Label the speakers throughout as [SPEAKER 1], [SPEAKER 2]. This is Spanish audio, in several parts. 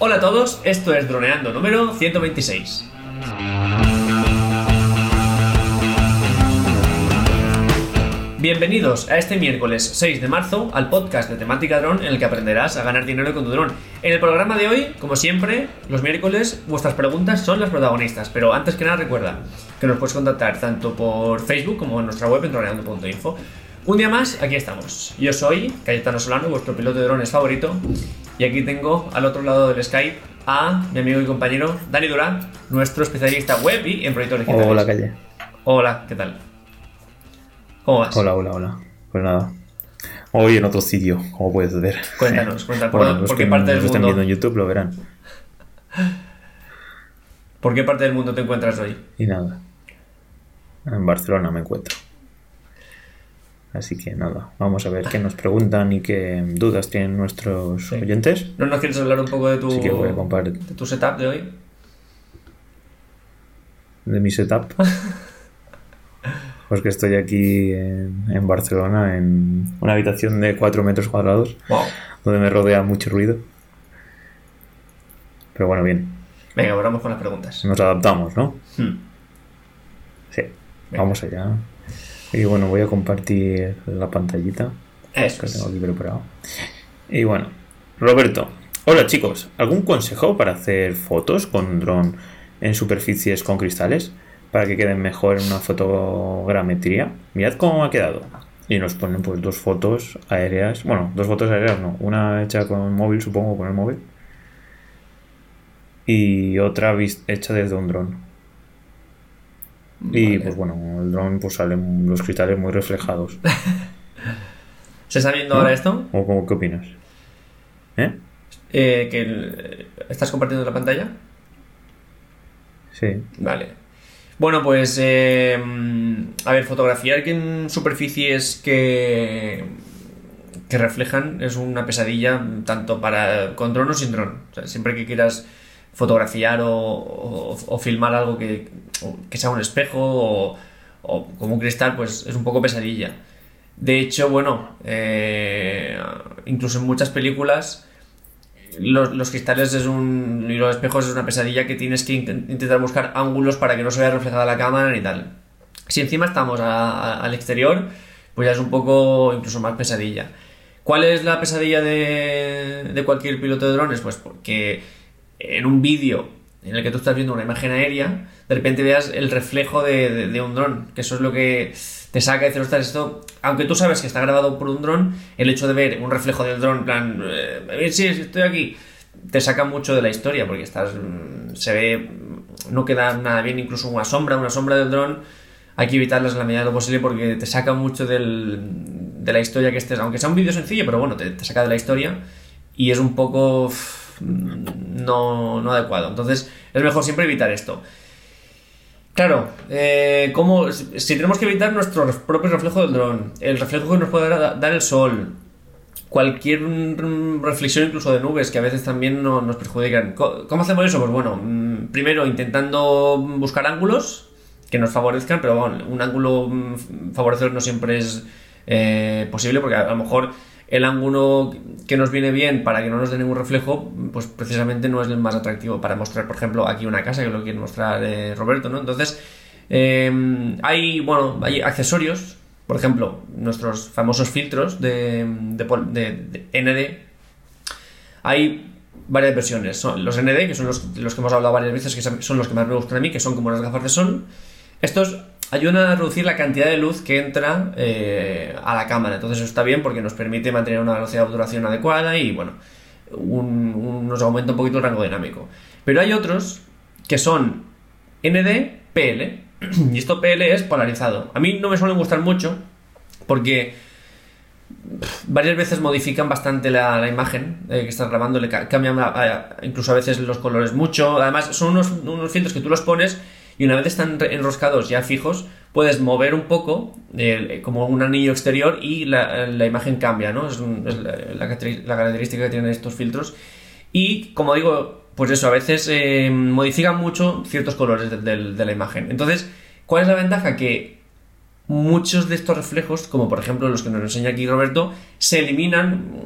[SPEAKER 1] Hola a todos, esto es Droneando número 126. Bienvenidos a este miércoles 6 de marzo al podcast de temática dron en el que aprenderás a ganar dinero con tu dron. En el programa de hoy, como siempre, los miércoles vuestras preguntas son las protagonistas, pero antes que nada recuerda que nos puedes contactar tanto por Facebook como en nuestra web en droneando.info. Un día más, aquí estamos. Yo soy Cayetano Solano, vuestro piloto de drones favorito, y aquí tengo al otro lado del Skype a mi amigo y compañero Dani Durán, nuestro especialista web y en proyectos digitales.
[SPEAKER 2] Hola, Calle.
[SPEAKER 1] Hola, ¿qué tal? ¿Cómo vas?
[SPEAKER 2] Hola, hola, hola. Pues nada. Hoy en otro sitio, como puedes ver.
[SPEAKER 1] Cuéntanos, cuéntanos. ¿Por,
[SPEAKER 2] los
[SPEAKER 1] qué
[SPEAKER 2] que
[SPEAKER 1] parte del
[SPEAKER 2] nos están
[SPEAKER 1] mundo?
[SPEAKER 2] viendo en YouTube lo verán.
[SPEAKER 1] ¿Por qué parte del mundo te encuentras hoy?
[SPEAKER 2] Y nada. En Barcelona me encuentro. Así que nada, vamos a ver qué nos preguntan y qué dudas tienen nuestros oyentes.
[SPEAKER 1] ¿No nos quieres hablar un poco de tu, de tu setup de hoy?
[SPEAKER 2] de mi setup. Pues que estoy aquí en, en Barcelona en una habitación de 4 metros cuadrados
[SPEAKER 1] Wow.
[SPEAKER 2] donde me rodea mucho ruido. Pero bueno, bien,
[SPEAKER 1] Venga, pues vamos con las preguntas.
[SPEAKER 2] nos adaptamos, ¿no?
[SPEAKER 1] Hmm.
[SPEAKER 2] Sí,
[SPEAKER 1] Venga.
[SPEAKER 2] vamos allá. Y bueno, voy a compartir la pantallita
[SPEAKER 1] Eso
[SPEAKER 2] que tengo aquí preparado. Y bueno, Roberto. Hola chicos, ¿algún consejo para hacer fotos con dron en superficies con cristales? Para que queden mejor en una fotogrametría. Mirad cómo ha quedado. Y nos ponen pues dos fotos aéreas. Bueno, dos fotos aéreas no. Una hecha con el móvil, supongo, con el móvil. Y otra hecha desde un dron. Y pues bueno, el dron pues salen los cristales muy reflejados.
[SPEAKER 1] ¿Se está viendo ahora esto?
[SPEAKER 2] ¿O cómo- qué opinas? ¿Eh?
[SPEAKER 1] Eh, que el- ¿Estás compartiendo la pantalla?
[SPEAKER 2] Sí.
[SPEAKER 1] Vale. Bueno, pues eh, a ver, fotografiar que en superficies que que reflejan es una pesadilla tanto para con dron o sin dron. O sea, siempre que quieras fotografiar o, o- filmar algo que, que sea un espejo o, o como un cristal, pues es un poco pesadilla. De hecho, bueno, eh, incluso en muchas películas los, los cristales es un, y los espejos es una pesadilla que tienes que int- intentar buscar ángulos para que no se vea reflejada la cámara ni tal. Si encima estamos al exterior, pues ya es un poco incluso más pesadilla. ¿Cuál es la pesadilla de, de cualquier piloto de drones? Pues porque en un vídeo en el que tú estás viendo una imagen aérea, de repente veas el reflejo de, de- un dron, que eso es lo que te saca de ostras, esto, aunque tú sabes que está grabado por un dron, el hecho de ver un reflejo del dron, en plan, eh, sí, estoy aquí, te saca mucho de la historia, porque estás, mm, se ve, mm, no queda nada bien, incluso una sombra, una sombra del dron, hay que evitarlas en la medida de lo posible porque te saca mucho del, de la historia que estés, aunque sea un vídeo sencillo, pero bueno, te, saca de la historia y es un poco uf, no, no adecuado. Entonces es mejor siempre evitar esto. Claro, eh, ¿cómo- si tenemos que evitar nuestro propio reflejo del dron, el reflejo que nos puede dar, el sol, cualquier reflexión incluso de nubes que a veces también no- nos perjudican. ¿Cómo hacemos eso? Pues bueno, mm, primero intentando buscar ángulos que nos favorezcan, pero bueno, un ángulo mm, favorecedor no siempre es eh, posible porque a lo mejor el ángulo que nos viene bien para que no nos dé ningún reflejo, pues precisamente no es el más atractivo para mostrar, por ejemplo, aquí una casa que lo quiere mostrar eh, Roberto, ¿no? Entonces, eh, hay, bueno, hay accesorios, por ejemplo, nuestros famosos filtros de, de de- de ND. Hay varias versiones. Son los ND, que son los, los que hemos hablado varias veces, que son los que más me gustan a mí, que son como las gafas de sol. Estos ayudan a reducir la cantidad de luz que entra eh, a la cámara. Entonces eso está bien porque nos permite mantener una velocidad de obturación adecuada y bueno, un- nos aumenta un poquito el rango dinámico. Pero hay otros que son ND, PL. Y esto PL es polarizado. A mí no me suelen gustar mucho porque varias veces modifican bastante la, imagen eh, que estás grabando, le ca- cambian a- incluso a veces los colores mucho. Además, son unos, unos filtros que tú los pones y una vez están enroscados ya fijos, puedes mover un poco como un anillo exterior y la, imagen cambia, ¿no? Es, la, característica que tienen estos filtros. Y como digo, pues eso, a veces eh, modifican mucho ciertos colores de, la imagen. Entonces, ¿cuál es la ventaja? Que muchos de estos reflejos, como por ejemplo los que nos enseña aquí Roberto, se eliminan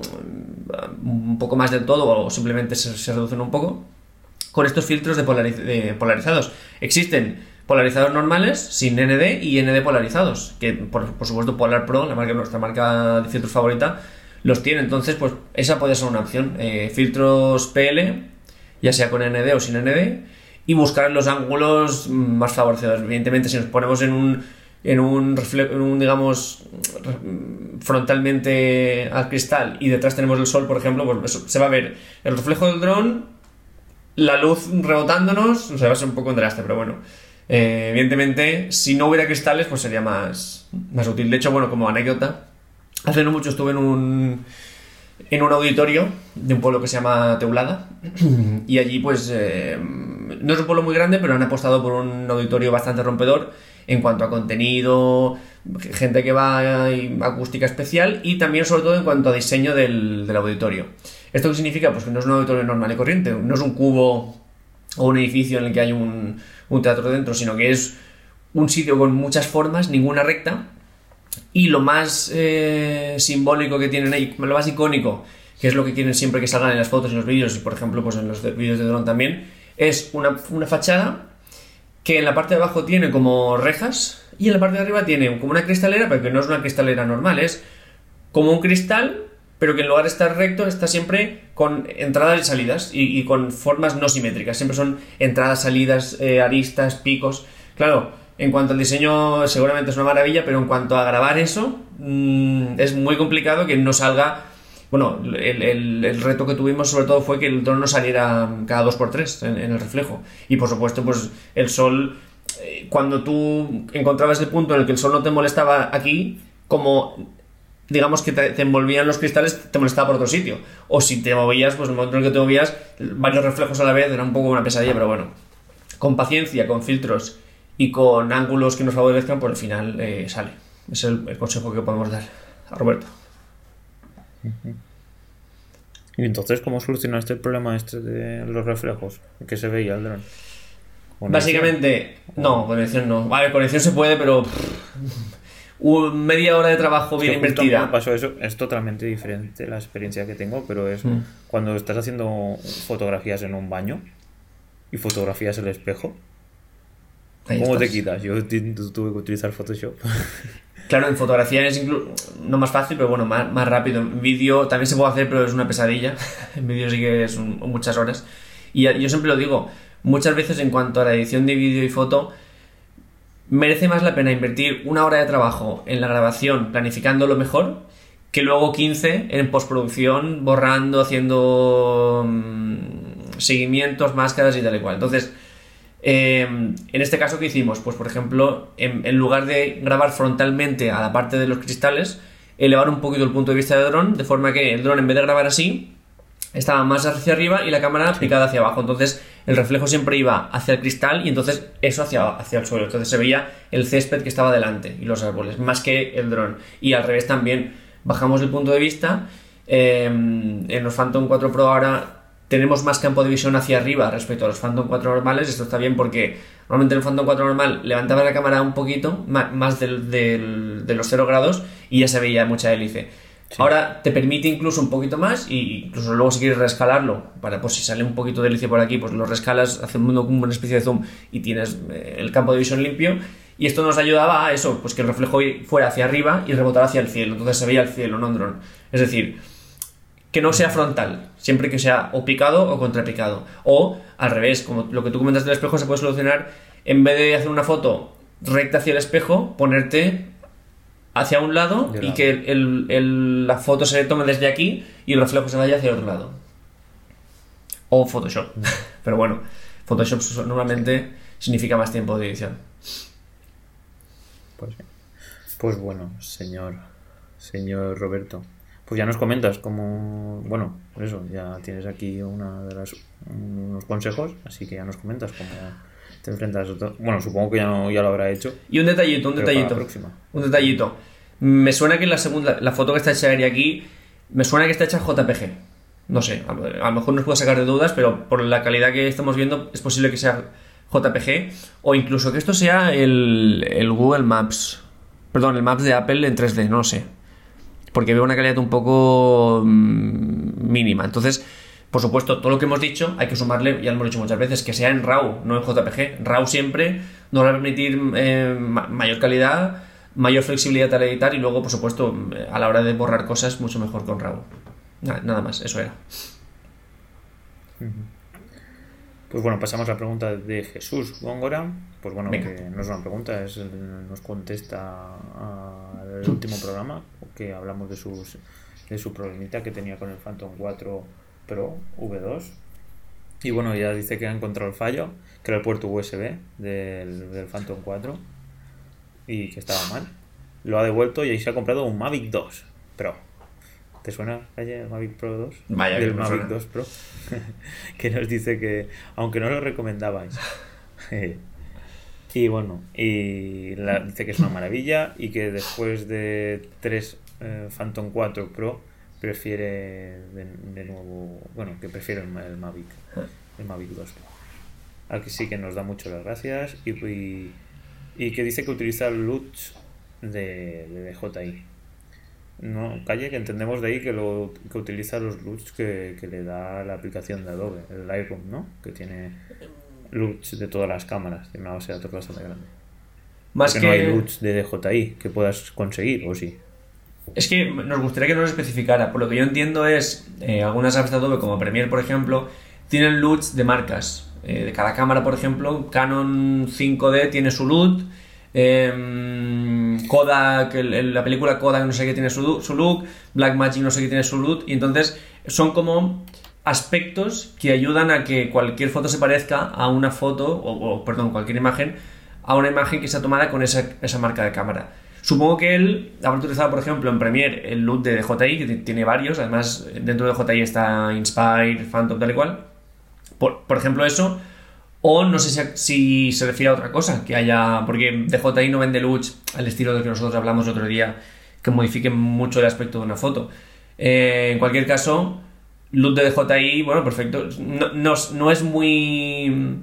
[SPEAKER 1] mm, un poco más del todo o simplemente se reducen un poco con estos filtros de, polariz- polarizados. Existen polarizados normales sin ND y ND polarizados, que por, supuesto Polar Pro, la marca, nuestra marca de filtros favorita, los tiene. Entonces, pues esa puede ser una opción. Eh, filtros PL, ya sea con ND o sin ND, y buscar los ángulos más favorecidos. Evidentemente, si nos ponemos en un en un, en un digamos frontalmente al cristal y detrás tenemos el sol, por ejemplo, pues se va a ver el reflejo del dron, la luz rebotándonos, o sea, va a ser un poco desastre, pero bueno. Eh, evidentemente, si no hubiera cristales, pues sería más, más útil. De hecho, bueno, como anécdota, hace no mucho estuve en un, en un auditorio de un pueblo que se llama Teulada y allí pues eh, no es un pueblo muy grande pero han apostado por un auditorio bastante rompedor en cuanto a contenido, gente que va acústica especial y también sobre todo en cuanto a diseño del, del auditorio. ¿Esto qué significa? Pues que no es un auditorio normal y corriente, no es un cubo o un edificio en el que hay un, teatro dentro, sino que es un sitio con muchas formas, ninguna recta, y lo más eh, simbólico que tienen ahí, lo más icónico, que es lo que quieren siempre que salgan en las fotos y los vídeos, y por ejemplo pues en los de- vídeos de dron también, es una, una fachada que en la parte de abajo tiene como rejas y en la parte de arriba tiene como una cristalera, pero que no es una cristalera normal, es como un cristal, pero que en lugar de estar recto está siempre con entradas y salidas y, con formas no simétricas. Siempre son entradas, salidas, eh, aristas, picos. Claro, en cuanto al diseño seguramente es una maravilla, pero en cuanto a grabar eso, mm, es muy complicado que no salga... Bueno, el, el- reto que tuvimos sobre todo fue que el dron no saliera cada 2x3 en, en el reflejo. Y por supuesto, pues el sol, eh, cuando tú encontrabas el punto en el que el sol no te molestaba aquí, como digamos que te, te envolvían los cristales, te molestaba por otro sitio. O si te movías, pues en el momento en el que te movías, varios reflejos a la vez, era un poco una pesadilla, pero bueno. Con paciencia, con filtros y con ángulos que nos favorezcan, por el final eh, sale. Es el, el consejo que podemos dar a Roberto.
[SPEAKER 2] ¿Y entonces cómo solucionaste el problema este de los reflejos? que se veía el dron? ¿Con
[SPEAKER 1] Básicamente, no, con edición no. A ver, con edición se puede, pero. pff, un- media hora de trabajo bien invertida.
[SPEAKER 2] pasó eso, es totalmente diferente la experiencia que tengo, pero es
[SPEAKER 1] Mm.
[SPEAKER 2] cuando estás haciendo fotografías en un baño y fotografías el espejo.
[SPEAKER 1] Ahí
[SPEAKER 2] ¿Cómo te
[SPEAKER 1] estás.
[SPEAKER 2] quitas? Yo tu- tuve que utilizar Photoshop.
[SPEAKER 1] Claro, en fotografía es no más fácil, pero bueno, más, más rápido. En vídeo también se puede hacer, pero es una pesadilla. En vídeo sí que es un- muchas horas. Y yo siempre lo digo, muchas veces en cuanto a la edición de vídeo y foto, merece más la pena invertir una hora de trabajo en la grabación, planificando lo mejor, que luego 15 en postproducción, borrando, haciendo mm, seguimientos, máscaras y tal y cual. Entonces, eh, en este caso, ¿qué hicimos? Pues, por ejemplo, en, en lugar de grabar frontalmente a la parte de los cristales, elevar un poquito el punto de vista del dron, de forma que el dron, en vez de grabar así, estaba más hacia arriba y la cámara picada hacia abajo. Entonces, el reflejo siempre iba hacia el cristal y entonces eso hacia, hacia el suelo. Entonces se veía el césped que estaba delante y los árboles, más que el dron. Y al revés también, bajamos el punto de vista. eh, en los Phantom 4 Pro ahora tenemos más campo de visión hacia arriba respecto a los Phantom 4 normales. Esto está bien porque normalmente en el Phantom 4 normal levantaba la cámara un poquito, más del- del- de los 0 grados, y ya se veía mucha hélice. Ahora te permite incluso un poquito más, y incluso luego si quieres rescalarlo, para pues si sale un poquito de hélice por aquí, pues lo rescalas haciendo como una especie de zoom y tienes eh, el campo de visión limpio. Y esto nos ayudaba a eso, pues que el reflejo fuera hacia arriba y rebotara hacia el cielo. Entonces se veía el cielo, no un. Es decir, que no sea frontal, siempre que sea o picado o contrapicado. O al revés, como lo que tú comentas del espejo se puede solucionar, en vez de hacer una foto recta hacia el espejo, ponerte hacia un lado y
[SPEAKER 2] lado.
[SPEAKER 1] que el- el- la foto se tome desde aquí y el reflejo se vaya hacia el otro lado. O Photoshop.
[SPEAKER 2] Mm.
[SPEAKER 1] Pero bueno, Photoshop normalmente significa más tiempo de edición.
[SPEAKER 2] Pues. Pues bueno, señor, señor Roberto. Pues ya nos comentas cómo, bueno, por eso, ya tienes aquí una de las, unos consejos, así que ya nos comentas cómo te enfrentas. a todo. Bueno, supongo que ya, no- ya lo habrá hecho.
[SPEAKER 1] Y un detallito, un detallito. Un detallito. Me suena que la segunda, la foto que está hecha aquí, me suena que está hecha JPG. No sé, a, a lo mejor nos puedo sacar de dudas, pero por la calidad que estamos viendo es posible que sea JPG o incluso que esto sea el, el Google Maps. Perdón, el Maps de Apple en 3D, no lo sé. porque veo una calidad un poco mm, mínima. Entonces, por supuesto, todo lo que hemos dicho hay que sumarle, ya lo hemos dicho muchas veces, que sea en RAW, no en JPG. RAW siempre nos va a permitir eh, mayor calidad, mayor flexibilidad al editar y luego, por supuesto, a la hora de borrar cosas, mucho mejor con RAW. Nada más, eso era.
[SPEAKER 2] Pues bueno, pasamos a la pregunta de Jesús Góngora. Pues bueno, que no es una pregunta, es, nos contesta al último programa que hablamos de, sus, de su problemita que tenía con el Phantom 4 Pro V2. Y bueno, ya dice que ha encontrado el fallo, que era el puerto USB del, del Phantom 4 y que estaba mal. Lo ha devuelto y ahí se ha comprado un Mavic 2 Pro. ¿Te suena el Mavic Pro 2?
[SPEAKER 1] Vaya,
[SPEAKER 2] del Mavic 2 Pro. que nos dice que, aunque no lo recomendabais. y bueno, y dice que es una maravilla y que después de tres eh, Phantom 4 Pro prefiere de, nuevo, bueno, que prefiere el, Mavic, el Mavic 2 Pro. Al que sí que nos da mucho las gracias y, y, que dice que utiliza el LUTs de, de DJI no, calle, que entendemos de ahí que, lo, que utiliza los LUTs que, le da la aplicación de Adobe, el Lightroom, ¿no? Que tiene LUTs de todas las cámaras, de una base de datos bastante grande. Más que no hay LUTs de DJI que puedas conseguir, ¿o sí?
[SPEAKER 1] Es que nos gustaría que nos especificara. Por lo que yo entiendo es, eh, algunas apps de Adobe, como Premiere, por ejemplo, tienen LUTs de marcas. Eh, de cada cámara, por ejemplo, Canon 5D tiene su LUT, eh, Kodak, la película Kodak no sé qué tiene su, su look, Blackmagic no sé qué tiene su look, y entonces son como aspectos que ayudan a que cualquier foto se parezca a una foto, o, perdón, cualquier imagen, a una imagen que está tomada con esa, marca de cámara. Supongo que él habrá utilizado, por ejemplo, en Premiere el look de DJI, que tiene varios, además dentro de DJI está Inspire, Phantom, tal y cual. Por, por ejemplo, eso o no sé si, se refiere a otra cosa, que haya. Porque DJI no vende LUTs al estilo de que nosotros hablamos el otro día, que modifiquen mucho el aspecto de una foto. Eh, en cualquier caso, LUT de DJI, bueno, perfecto. No, es muy.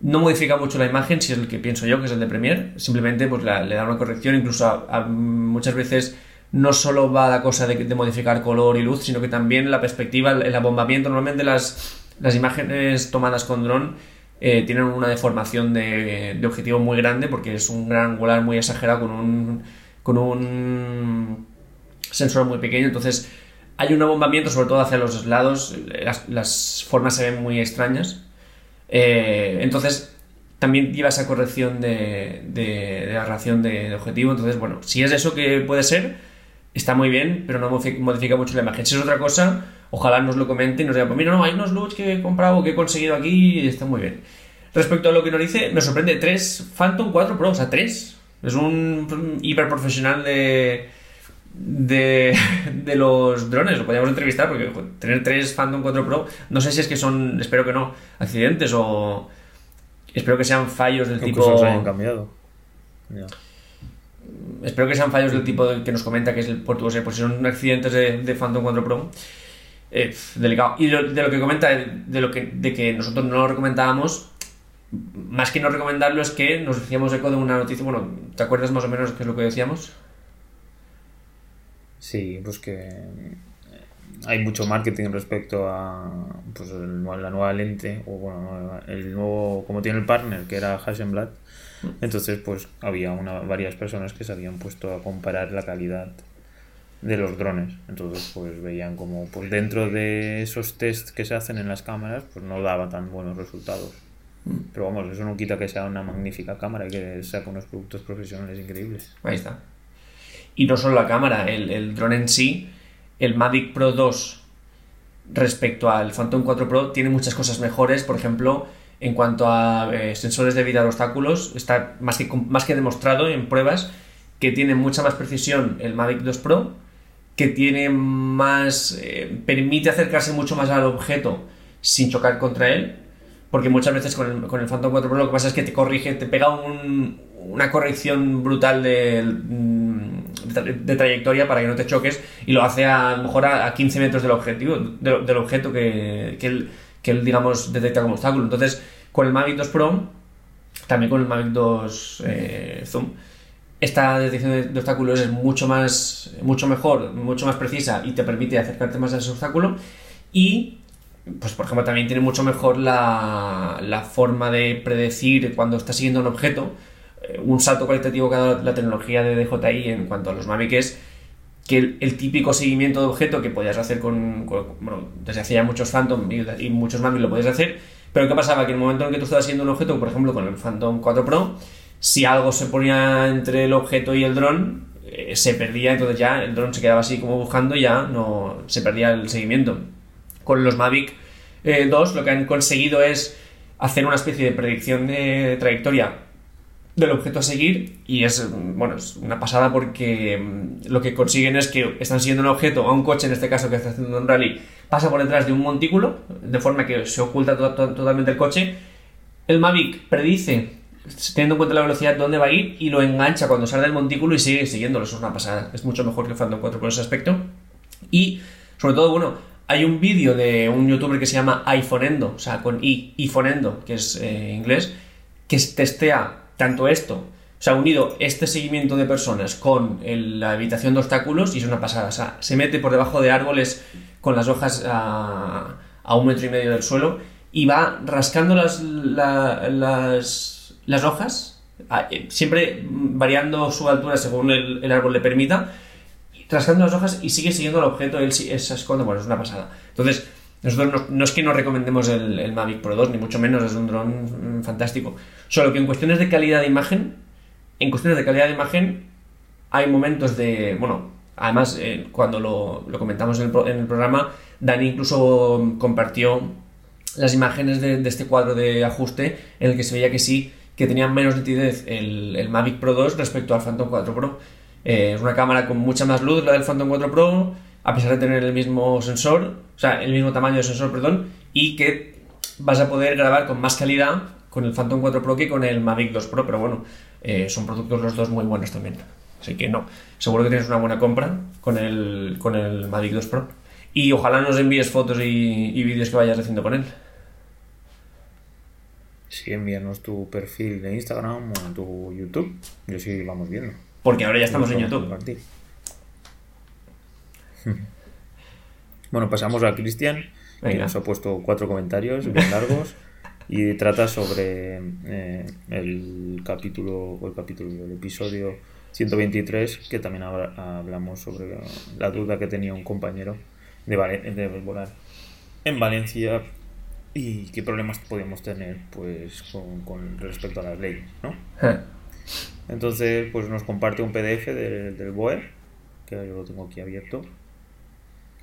[SPEAKER 1] No modifica mucho la imagen, si es el que pienso yo, que es el de Premiere. Simplemente pues, le da una corrección, incluso muchas veces no solo va la cosa de, de, modificar color y luz, sino que también la perspectiva, el abombamiento. Normalmente las las imágenes tomadas con dron eh, tienen una deformación de, objetivo muy grande porque es un gran angular muy exagerado con un, con un sensor muy pequeño. Entonces hay un abombamiento, sobre todo hacia los lados, las, formas se ven muy extrañas. Eh, entonces también lleva esa corrección de, de, de aberración de, objetivo. Entonces, bueno, si es eso que puede ser, está muy bien, pero no modifica mucho la imagen. Si es otra cosa, ojalá nos lo comente y nos diga, pues mira, no, hay unos LUTs que he comprado, que he conseguido aquí y está muy bien. Respecto a lo que nos dice, me sorprende, 3 Phantom 4 Pro, o sea, 3. Es un hiper profesional de, de, de los drones, lo podríamos entrevistar porque tener 3 Phantom 4 Pro, no sé si es que son, espero que no, accidentes o espero que sean fallos del tipo...
[SPEAKER 2] Hayan cambiado.
[SPEAKER 1] Espero que sean fallos del tipo que nos comenta que es el USB, por si son accidentes de, de Phantom 4 Pro eh, delicado. Y de lo que comenta, de, lo que, de que nosotros no lo recomendábamos, más que no recomendarlo es que nos decíamos eco de una noticia, bueno, ¿te acuerdas más o menos qué es lo que decíamos?
[SPEAKER 2] Sí, pues que hay mucho marketing respecto a pues, la nueva lente, o bueno, el nuevo, como tiene el partner, que era Hasselblad. Mm. Entonces, pues había una, varias personas que se habían puesto a comparar la calidad de los drones. Entonces, pues veían como pues dentro de esos tests que se hacen en las cámaras, pues no daba tan buenos resultados. Mm. Pero vamos, eso no quita que sea una magnífica cámara y que saca unos productos profesionales increíbles.
[SPEAKER 1] Ahí está. Y no solo la cámara, el, el dron en sí, el Mavic Pro 2 respecto al Phantom 4 Pro tiene muchas cosas mejores, por ejemplo, en cuanto a eh, sensores de vida de obstáculos, está más que, más que demostrado en pruebas que tiene mucha más precisión el Mavic 2 Pro que tiene más. Eh, permite acercarse mucho más al objeto sin chocar contra él. Porque muchas veces con el, con el Phantom 4 Pro lo que pasa es que te corrige, te pega una corrección brutal de, de, trayectoria para que no te choques y lo hace a, lo mejor a, 15 metros del objetivo, del objeto que, que, él, digamos, detecta como obstáculo. Entonces, con el Mavic 2 Pro, también con el Mavic 2 eh, Zoom, esta detección de, obstáculos es mucho más mucho mejor, mucho más precisa y te permite acercarte más a ese obstáculo y pues por ejemplo también tiene mucho mejor la, la forma de predecir cuando estás siguiendo un objeto un salto cualitativo que ha dado la tecnología de DJI en cuanto a los Mavic es que el, típico seguimiento de objeto que podías hacer con, bueno, desde hace ya muchos Phantom y, muchos Mavic lo podías hacer, pero ¿qué pasaba? Que en el momento en que tú estabas siguiendo un objeto, por ejemplo con el Phantom 4 Pro, si algo se ponía entre el objeto y el dron, eh, se perdía, entonces ya el dron se quedaba así como buscando y ya no se perdía el seguimiento. Con los Mavic eh, 2 lo que han conseguido es hacer una especie de predicción de trayectoria del objeto a seguir y es bueno es una pasada porque mm, lo que consiguen es que están siguiendo un objeto a un coche en este caso que está haciendo un rally pasa por detrás de un montículo de forma que se oculta to- to- totalmente el coche. El Mavic predice teniendo en cuenta la velocidad dónde va a ir y lo engancha cuando sale del montículo y sigue siguiéndolo. Eso es una pasada es mucho mejor que el Phantom 4 por ese aspecto. Y sobre todo, bueno, hay un vídeo de un youtuber que se llama iPhoneendo, o sea, con i, iPhoneendo, que es eh, inglés, que testea tanto esto, o sea, unido este seguimiento de personas con la evitación de obstáculos y es una pasada. O sea, se mete por debajo de árboles con las hojas a, a un metro y medio del suelo y va rascando las, la- las, hojas, eh, siempre variando su altura según el- árbol le permita, rascando las hojas y sigue siguiendo el objeto, él se esconde, bueno, es una pasada. Entonces, nosotros no, no es que nos recomendemos el, Mavic Pro 2, ni mucho menos, es un dron mm, fantástico. Solo que en cuestiones de calidad de imagen, en cuestiones de calidad de imagen, hay momentos de, bueno, además, eh, cuando lo, comentamos en el, en el programa, Dani incluso compartió las imágenes de, este cuadro de ajuste en el que se veía que sí, que tenía menos nitidez el, el Mavic Pro 2 respecto al Phantom 4 Pro. Eh, es una cámara con mucha más luz la del Phantom 4 Pro, a pesar de tener el mismo sensor, o sea, el mismo tamaño de sensor, perdón, y que vas a poder grabar con más calidad con el Phantom 4 Pro que con el Mavic 2 Pro, pero bueno, eh, son productos los dos muy buenos también. Así que no, seguro que tienes una buena compra con el, con el Mavic 2 Pro. Y ojalá nos envíes fotos y, y vídeos que vayas haciendo con él.
[SPEAKER 2] Sí, envíanos tu perfil de Instagram o tu YouTube. Yo sí vamos viendo.
[SPEAKER 1] Porque ahora ya estamos en YouTube.
[SPEAKER 2] compartir. Bueno, pasamos a Cristian, que nos ha puesto cuatro comentarios bien largos y trata sobre eh, el capítulo, o el capítulo, el episodio 123, que también habla- hablamos sobre la duda que tenía un compañero de, de volar en Valencia y qué problemas podíamos tener pues con, con respecto a las leyes, ¿no? Entonces, pues nos comparte un PDF del, del BOE, que yo lo tengo aquí abierto,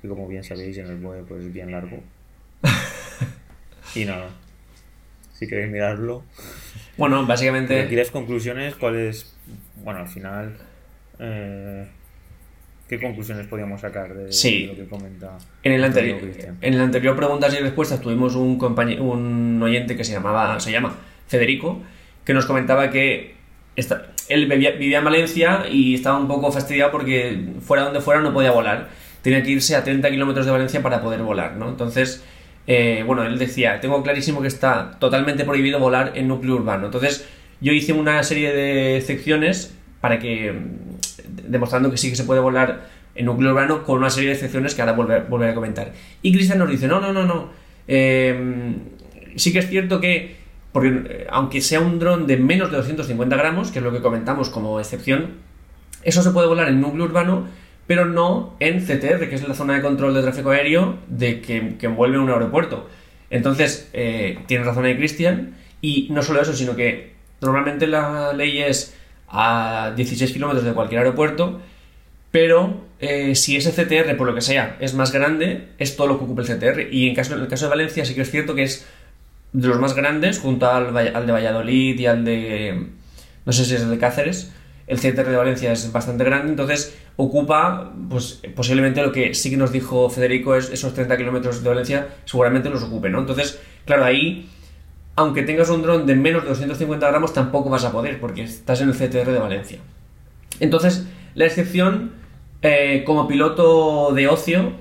[SPEAKER 2] que como bien sabéis en el BOE pues es bien largo. y nada, si queréis mirarlo.
[SPEAKER 1] Bueno,
[SPEAKER 2] Aquí
[SPEAKER 1] básicamente,
[SPEAKER 2] las conclusiones, ¿cuáles? Bueno, al final, eh, ¿qué conclusiones podíamos sacar de,
[SPEAKER 1] Sí.
[SPEAKER 2] de lo que comenta
[SPEAKER 1] en el, anterior, en el anterior preguntas y respuestas tuvimos un, compañe- un oyente que se llamaba, se llama Federico, que nos comentaba que esta- él vivía, vivía en Valencia y estaba un poco fastidiado porque fuera donde fuera no podía volar. Tenía que irse a 30 kilómetros de Valencia para poder volar, ¿no? Entonces, eh, bueno, él decía, tengo clarísimo que está totalmente prohibido volar en núcleo urbano. Entonces, yo hice una serie de excepciones para que, demostrando que sí que se puede volar en núcleo urbano con una serie de excepciones que ahora volver, volveré a comentar. Y Cristian nos dice, no, no, no, no. Eh, sí que es cierto que, porque eh, aunque sea un dron de menos de 250 gramos, que es lo que comentamos como excepción, eso se puede volar en núcleo urbano, pero no en CTR, que es la zona de control de tráfico aéreo de que, que envuelve un aeropuerto. Entonces, eh, tienes razón ahí, Cristian, y no solo eso, sino que normalmente la ley es a 16 kilómetros de cualquier aeropuerto, pero eh, si ese CTR, por lo que sea, es más grande, es todo lo que ocupa el CTR. Y en, caso, en el caso de Valencia sí que es cierto que es de los más grandes, junto al, al de Valladolid y al de... no sé si es el de Cáceres. El CTR de Valencia es bastante grande, entonces ocupa, pues posiblemente lo que sí que nos dijo Federico es esos 30 kilómetros de Valencia, seguramente los ocupe, ¿no? Entonces, claro, ahí, aunque tengas un dron de menos de 250 gramos, tampoco vas a poder, porque estás en el CTR de Valencia. Entonces, la excepción eh, como piloto de ocio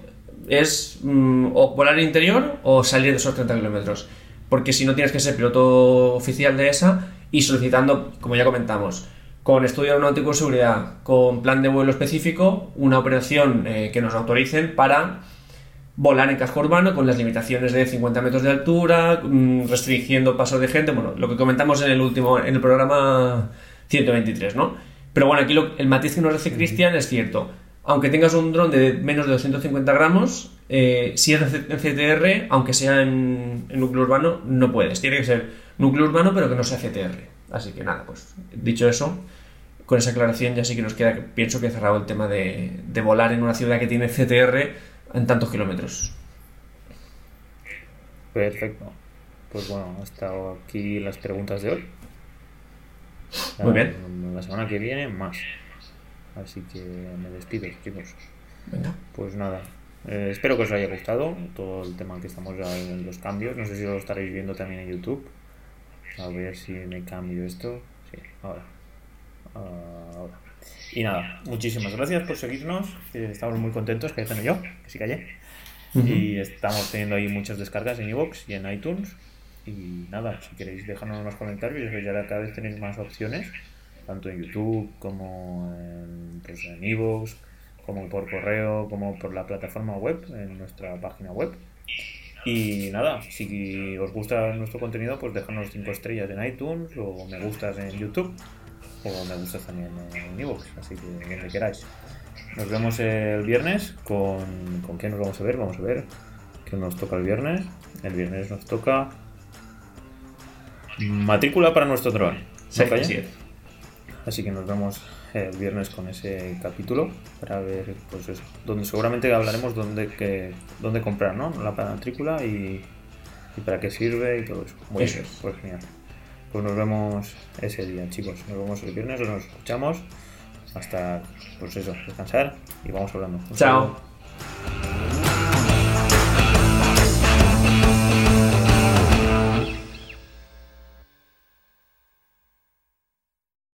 [SPEAKER 1] es mm, o volar interior o salir de esos 30 kilómetros. Porque si no tienes que ser piloto oficial de esa y solicitando, como ya comentamos, con estudio aeronáutico de seguridad, con plan de vuelo específico, una operación eh, que nos autoricen para volar en casco urbano con las limitaciones de 50 metros de altura, mm, restringiendo pasos de gente, bueno, lo que comentamos en el último, en el programa 123, ¿no? Pero bueno, aquí el matiz que nos hace Cristian es cierto. Aunque tengas un dron de menos de 250 gramos, eh, si es en CTR, aunque sea en, núcleo urbano, no puedes. Tiene que ser núcleo urbano, pero que no sea CTR. Así que nada, pues dicho eso, con esa aclaración ya sí que nos queda, pienso que he cerrado el tema de, de volar en una ciudad que tiene CTR en tantos kilómetros.
[SPEAKER 2] Perfecto. Pues bueno, hasta aquí las preguntas de hoy.
[SPEAKER 1] Muy bien.
[SPEAKER 2] La semana que viene más. Así que me despido, chicos.
[SPEAKER 1] Venga.
[SPEAKER 2] Pues nada. Eh, espero que os haya gustado todo el tema que estamos en los cambios. No sé si lo estaréis viendo también en YouTube. A ver si me cambio esto. Sí, ahora. Ahora. Y nada, muchísimas gracias por seguirnos. Estamos muy contentos, que ya yo, que sí callé. Y estamos teniendo ahí muchas descargas en iVoox y en iTunes. Y nada, si queréis dejarnos unos comentarios, ya cada vez tenéis más opciones, tanto en YouTube como en, pues en iVoox, como por correo, como por la plataforma web, en nuestra página web. Y nada, si os gusta nuestro contenido, pues déjanos 5 estrellas en iTunes o me gustas en YouTube o me gustas también en iVoox, así que donde queráis. Nos vemos el viernes con... ¿Con qué nos vamos a ver? Vamos a ver qué nos toca el viernes. El viernes nos toca matrícula para nuestro dron.
[SPEAKER 1] Sí,
[SPEAKER 2] Así que nos vemos el viernes con ese capítulo para ver, pues eso, donde seguramente hablaremos dónde, que, dónde comprar, ¿no? La matrícula y, y para qué sirve y todo eso. Muy bien, pues genial. Pues nos vemos ese día, chicos. Nos vemos el viernes, nos escuchamos. Hasta, pues eso, descansar y vamos hablando.
[SPEAKER 1] Chao.